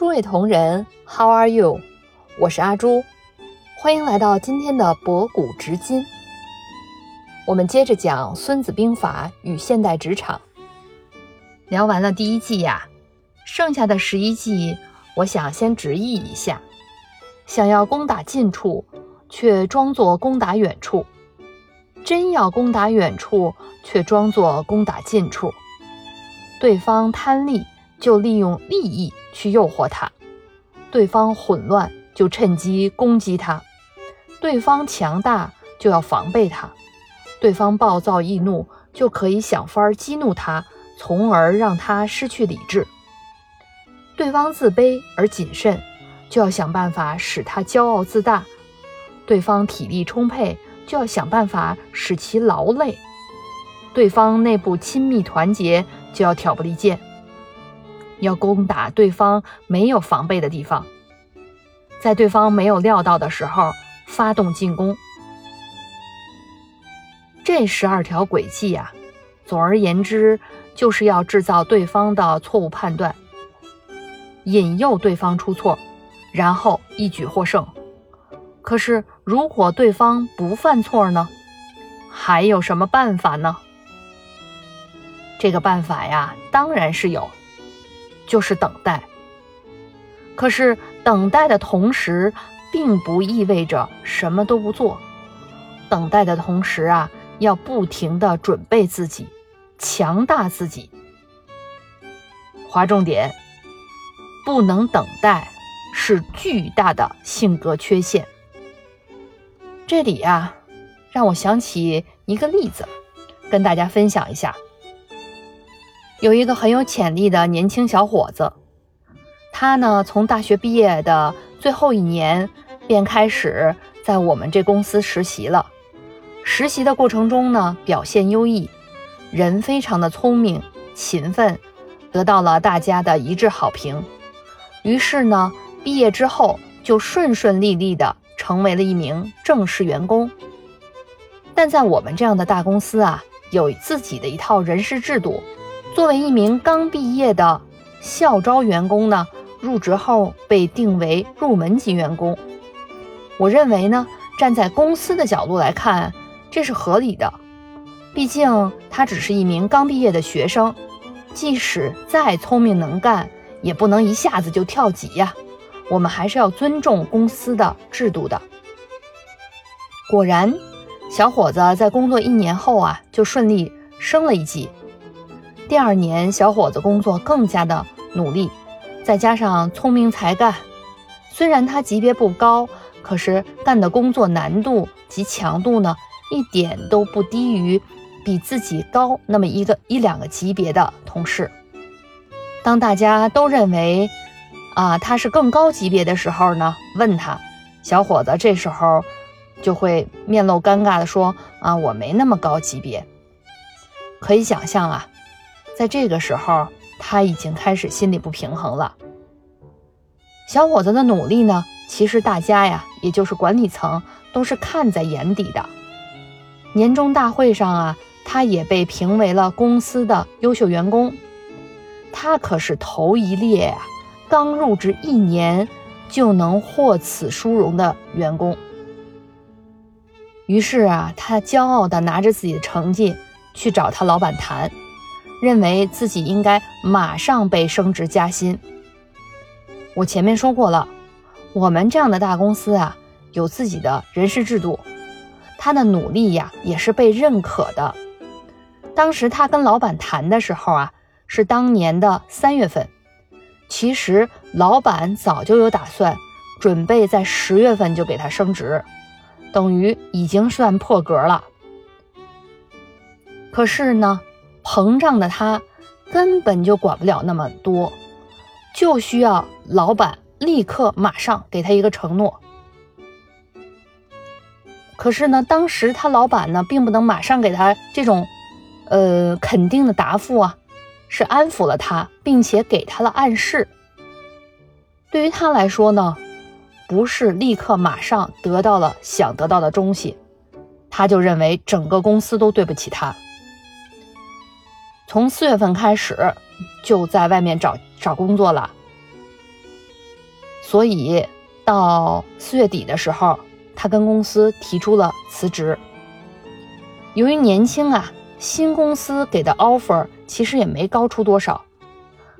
诸位同仁，How are you？我是阿朱，欢迎来到今天的博古知今。我们接着讲《孙子兵法》与现代职场。聊完了第一季呀，剩下的十一季，我想先直译一下：想要攻打近处，却装作攻打远处；真要攻打远处，却装作攻打近处。对方贪利。就利用利益去诱惑他，对方混乱就趁机攻击他，对方强大就要防备他，对方暴躁易怒就可以想法激怒他，从而让他失去理智。对方自卑而谨慎，就要想办法使他骄傲自大；对方体力充沛，就要想办法使其劳累；对方内部亲密团结，就要挑拨离间。要攻打对方没有防备的地方，在对方没有料到的时候发动进攻。这十二条轨迹呀，总而言之，就是要制造对方的错误判断，引诱对方出错，然后一举获胜。可是，如果对方不犯错呢？还有什么办法呢？这个办法呀，当然是有。就是等待，可是等待的同时，并不意味着什么都不做。等待的同时啊，要不停的准备自己，强大自己。划重点：不能等待是巨大的性格缺陷。这里啊，让我想起一个例子，跟大家分享一下。有一个很有潜力的年轻小伙子，他呢从大学毕业的最后一年便开始在我们这公司实习了。实习的过程中呢，表现优异，人非常的聪明勤奋，得到了大家的一致好评。于是呢，毕业之后就顺顺利利的成为了一名正式员工。但在我们这样的大公司啊，有自己的一套人事制度。作为一名刚毕业的校招员工呢，入职后被定为入门级员工。我认为呢，站在公司的角度来看，这是合理的。毕竟他只是一名刚毕业的学生，即使再聪明能干，也不能一下子就跳级呀。我们还是要尊重公司的制度的。果然，小伙子在工作一年后啊，就顺利升了一级。第二年，小伙子工作更加的努力，再加上聪明才干，虽然他级别不高，可是干的工作难度及强度呢，一点都不低于比自己高那么一个一两个级别的同事。当大家都认为啊他是更高级别的时候呢，问他，小伙子这时候就会面露尴尬的说啊我没那么高级别。可以想象啊。在这个时候，他已经开始心里不平衡了。小伙子的努力呢，其实大家呀，也就是管理层都是看在眼底的。年终大会上啊，他也被评为了公司的优秀员工。他可是头一列啊，刚入职一年就能获此殊荣的员工。于是啊，他骄傲地拿着自己的成绩去找他老板谈。认为自己应该马上被升职加薪。我前面说过了，我们这样的大公司啊，有自己的人事制度，他的努力呀也是被认可的。当时他跟老板谈的时候啊，是当年的三月份，其实老板早就有打算，准备在十月份就给他升职，等于已经算破格了。可是呢？膨胀的他根本就管不了那么多，就需要老板立刻马上给他一个承诺。可是呢，当时他老板呢并不能马上给他这种呃肯定的答复啊，是安抚了他，并且给他了暗示。对于他来说呢，不是立刻马上得到了想得到的东西，他就认为整个公司都对不起他。从四月份开始，就在外面找找工作了。所以到四月底的时候，他跟公司提出了辞职。由于年轻啊，新公司给的 offer 其实也没高出多少，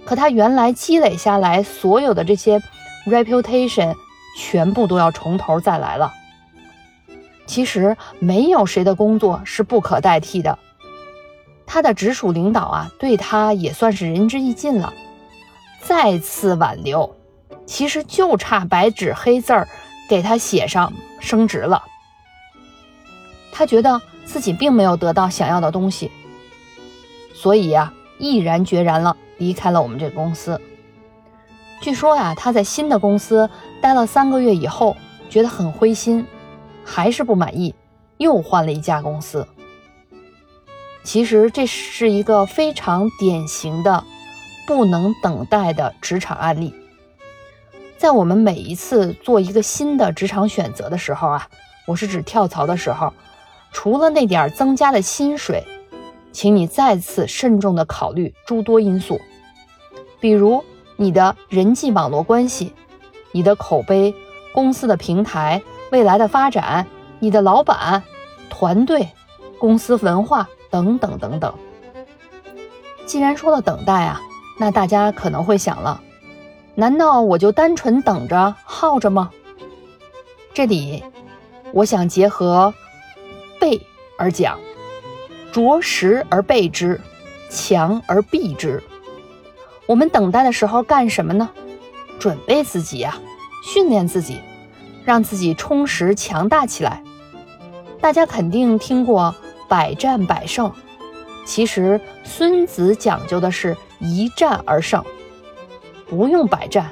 可他原来积累下来所有的这些 reputation 全部都要从头再来了。其实没有谁的工作是不可代替的。他的直属领导啊，对他也算是仁至义尽了。再次挽留，其实就差白纸黑字儿给他写上升职了。他觉得自己并没有得到想要的东西，所以呀，毅然决然了离开了我们这个公司。据说呀，他在新的公司待了三个月以后，觉得很灰心，还是不满意，又换了一家公司。其实这是一个非常典型的不能等待的职场案例。在我们每一次做一个新的职场选择的时候啊，我是指跳槽的时候，除了那点增加的薪水，请你再次慎重的考虑诸多因素，比如你的人际网络关系、你的口碑、公司的平台、未来的发展、你的老板、团队、公司文化。等等等等。既然说了等待啊，那大家可能会想了，难道我就单纯等着耗着吗？这里我想结合备而讲，着实而备之，强而避之。我们等待的时候干什么呢？准备自己呀，训练自己，让自己充实强大起来。大家肯定听过。百战百胜，其实孙子讲究的是一战而胜，不用百战，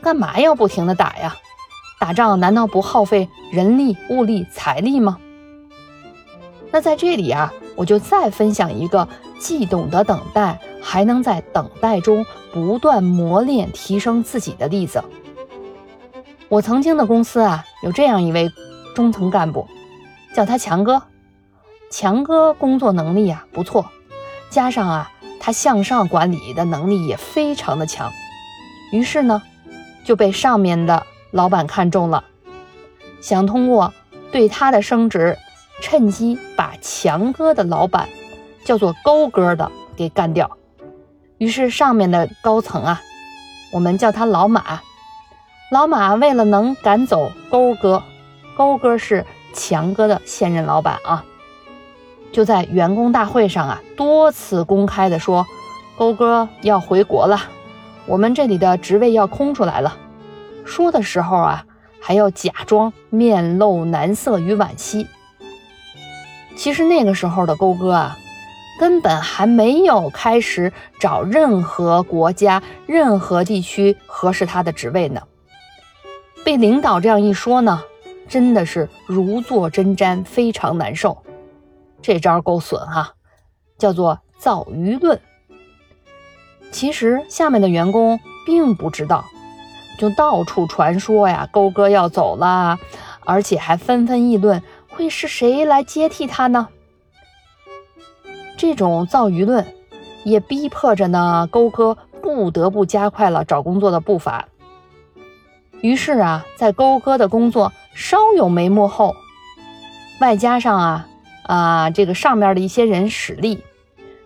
干嘛要不停的打呀？打仗难道不耗费人力、物力、财力吗？那在这里啊，我就再分享一个既懂得等待，还能在等待中不断磨练、提升自己的例子。我曾经的公司啊，有这样一位中层干部，叫他强哥。强哥工作能力啊不错，加上啊他向上管理的能力也非常的强，于是呢就被上面的老板看中了，想通过对他的升职，趁机把强哥的老板叫做勾哥的给干掉。于是上面的高层啊，我们叫他老马，老马为了能赶走勾哥，勾哥是强哥的现任老板啊。就在员工大会上啊，多次公开的说，勾哥要回国了，我们这里的职位要空出来了。说的时候啊，还要假装面露难色与惋惜。其实那个时候的勾哥啊，根本还没有开始找任何国家、任何地区合适他的职位呢。被领导这样一说呢，真的是如坐针毡，非常难受。这招够损哈，叫做造舆论。其实下面的员工并不知道，就到处传说呀，勾哥要走了，而且还纷纷议论会是谁来接替他呢？这种造舆论也逼迫着呢，勾哥不得不加快了找工作的步伐。于是啊，在勾哥的工作稍有眉目后，外加上啊。啊，这个上面的一些人使力，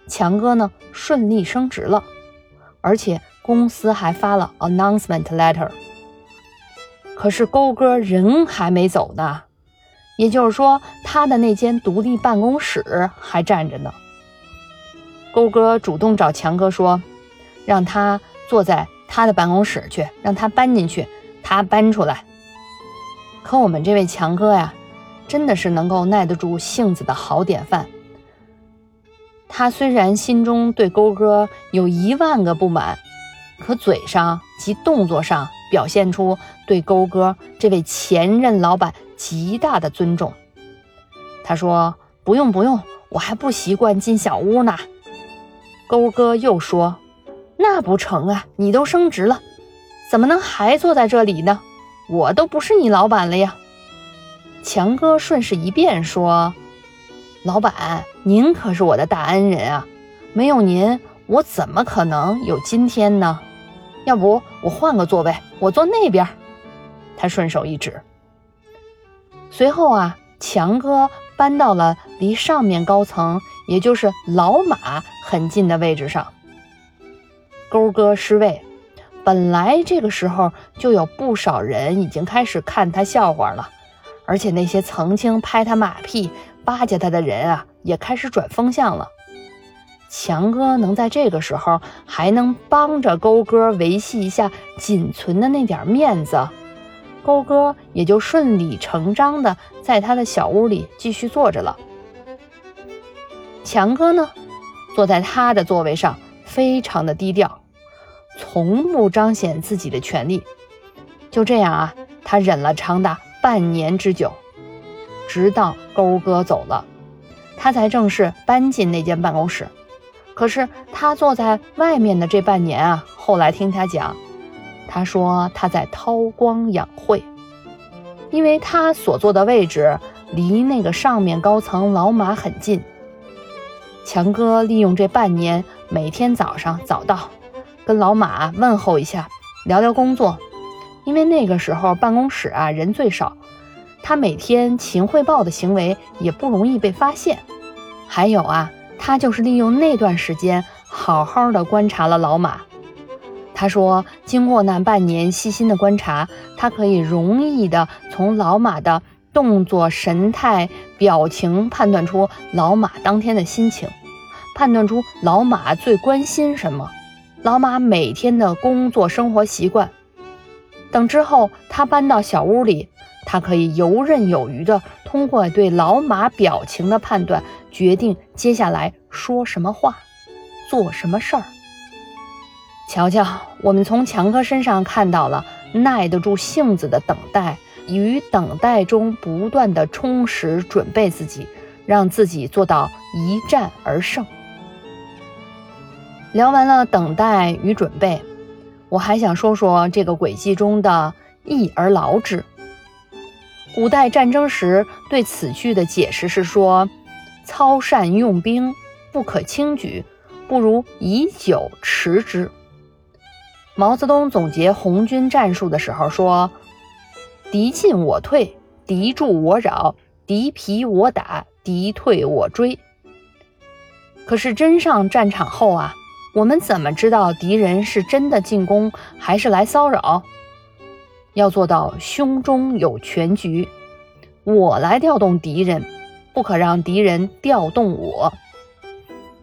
强哥呢顺利升职了，而且公司还发了 announcement letter。可是勾哥人还没走呢，也就是说他的那间独立办公室还站着呢。勾哥主动找强哥说，让他坐在他的办公室去，让他搬进去，他搬出来。可我们这位强哥呀。真的是能够耐得住性子的好典范。他虽然心中对勾哥有一万个不满，可嘴上及动作上表现出对勾哥这位前任老板极大的尊重。他说：“不用不用，我还不习惯进小屋呢。”勾哥又说：“那不成啊，你都升职了，怎么能还坐在这里呢？我都不是你老板了呀。”强哥顺势一变说：“老板，您可是我的大恩人啊，没有您，我怎么可能有今天呢？要不我换个座位，我坐那边。”他顺手一指。随后啊，强哥搬到了离上面高层，也就是老马很近的位置上。勾哥失位，本来这个时候就有不少人已经开始看他笑话了，而且那些曾经拍他马屁、巴结他的人啊，也开始转风向了。强哥能在这个时候还能帮着勾哥维系一下仅存的那点面子，勾哥也就顺理成章的在他的小屋里继续坐着了。强哥呢，坐在他的座位上，非常的低调。从不彰显自己的权利，就这样啊，他忍了长达半年之久，直到勾哥走了，他才正式搬进那间办公室。可是他坐在外面的这半年啊，后来听他讲，他说他在韬光养晦，因为他所坐的位置离那个上面高层老马很近。强哥利用这半年，每天早上早到。跟老马问候一下，聊聊工作，因为那个时候办公室啊人最少，他每天勤汇报的行为也不容易被发现。还有啊，他就是利用那段时间好好的观察了老马。他说，经过那半年细心的观察，他可以容易的从老马的动作、神态、表情判断出老马当天的心情，判断出老马最关心什么。老马每天的工作生活习惯，等之后他搬到小屋里，他可以游刃有余的通过对老马表情的判断，决定接下来说什么话，做什么事儿。瞧瞧，我们从强哥身上看到了耐得住性子的等待，与等待中不断的充实准备自己，让自己做到一战而胜。聊完了等待与准备，我还想说说这个轨迹中的逸而劳之。古代战争时对此句的解释是说：操善用兵不可轻举，不如以久持之。毛泽东总结红军战术的时候说：敌进我退，敌驻我扰，敌疲我打，敌退我追。可是真上战场后啊。我们怎么知道敌人是真的进攻还是来骚扰？要做到胸中有全局，我来调动敌人，不可让敌人调动我。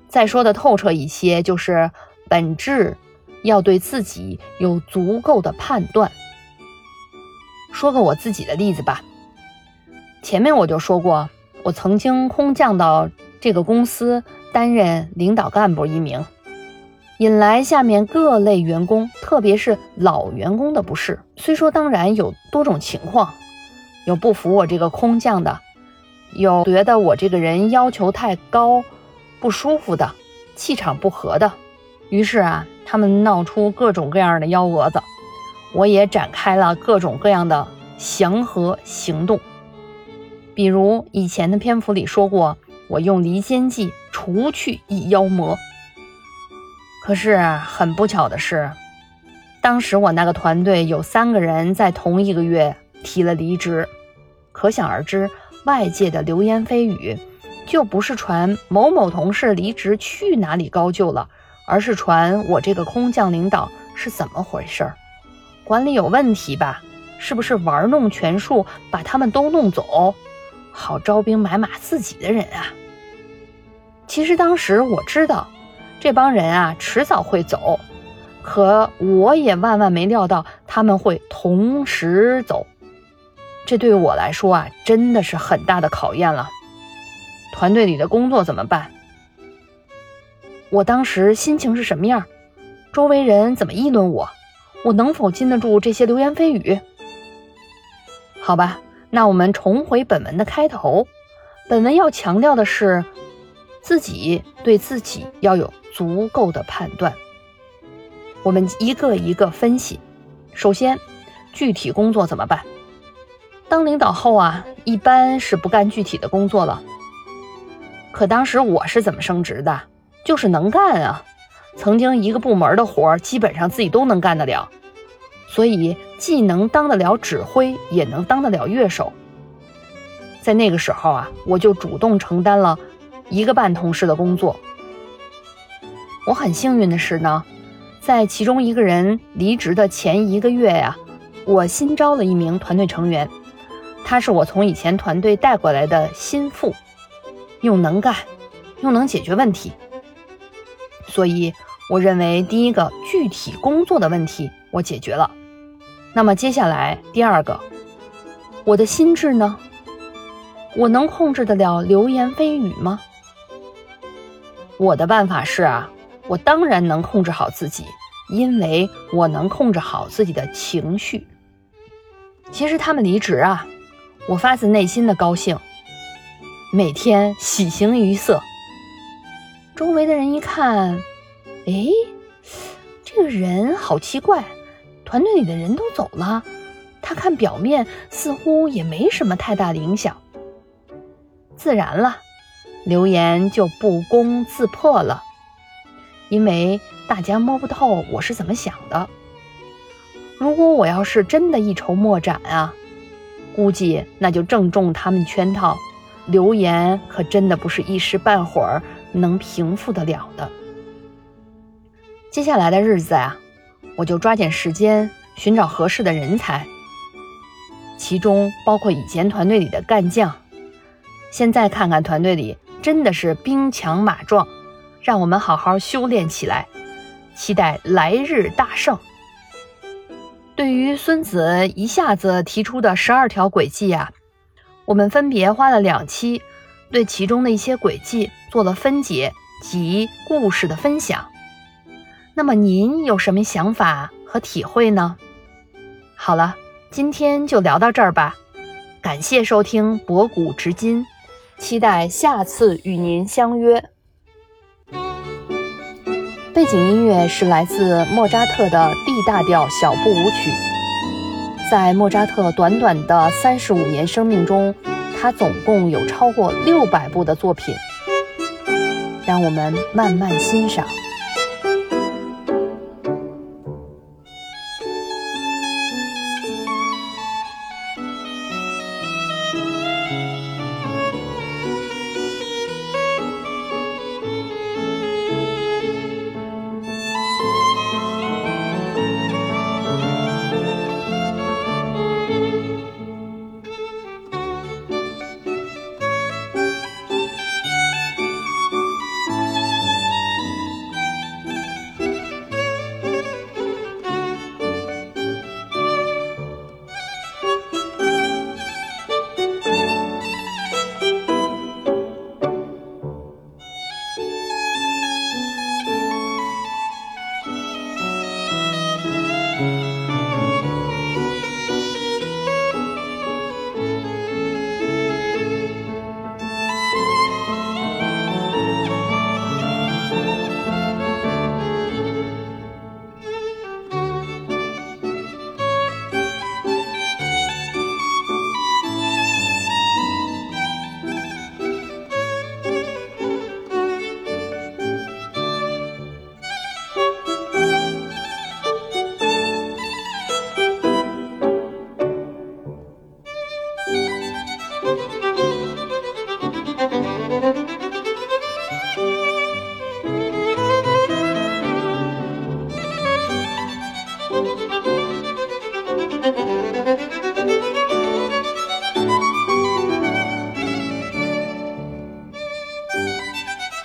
再说的透彻一些，就是本质要对自己有足够的判断。说个我自己的例子吧，前面我就说过，我曾经空降到这个公司担任领导干部一名。引来下面各类员工，特别是老员工的不适。虽说当然有多种情况，有不服我这个空降的，有觉得我这个人要求太高，不舒服的，气场不合的。于是啊，他们闹出各种各样的幺蛾子，我也展开了各种各样的祥和行动。比如以前的篇幅里说过，我用离间计除去一妖魔。可是很不巧的是，当时我那个团队有三个人在同一个月提了离职，可想而知，外界的流言蜚语就不是传某某同事离职去哪里高就了，而是传我这个空降领导是怎么回事儿，管理有问题吧？是不是玩弄权术把他们都弄走，好招兵买马自己的人啊？其实当时我知道。这帮人啊，迟早会走，可我也万万没料到他们会同时走，这对我来说啊，真的是很大的考验了。团队里的工作怎么办？我当时心情是什么样？周围人怎么议论我？我能否禁得住这些流言蜚语？好吧，那我们重回本文的开头，本文要强调的是，自己对自己要有。足够的判断，我们一个一个分析。首先，具体工作怎么办？当领导后啊，一般是不干具体的工作了。可当时我是怎么升职的？就是能干啊！曾经一个部门的活儿，基本上自己都能干得了。所以既能当得了指挥，也能当得了乐手。在那个时候啊，我就主动承担了一个半同事的工作。我很幸运的是呢，在其中一个人离职的前一个月呀，我新招了一名团队成员，他是我从以前团队带过来的心腹，又能干，又能解决问题。所以我认为第一个具体工作的问题我解决了。那么接下来第二个，我的心智呢？我能控制得了流言蜚语吗？我的办法是啊，我当然能控制好自己，因为我能控制好自己的情绪。其实他们离职啊，我发自内心的高兴，每天喜形于色。周围的人一看，哎，这个人好奇怪，团队里的人都走了，他看表面似乎也没什么太大的影响。自然了，流言就不攻自破了，因为大家摸不透我是怎么想的。如果我要是真的一筹莫展啊，估计那就正中他们圈套。流言可真的不是一时半会儿能平复得了的。接下来的日子啊，我就抓紧时间寻找合适的人才，其中包括以前团队里的干将。现在看看团队里真的是兵强马壮，让我们好好修炼起来，期待来日大胜。对于孙子一下子提出的十二条轨迹呀，我们分别花了两期，对其中的一些轨迹做了分解及故事的分享。那么您有什么想法和体会呢？好了，今天就聊到这儿吧，感谢收听博古知今。期待下次与您相约。背景音乐是来自莫扎特的 D 大调小步舞曲。在莫扎特短短的三十五年生命中，他总共有超过六百部的作品。让我们慢慢欣赏。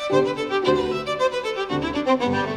thank you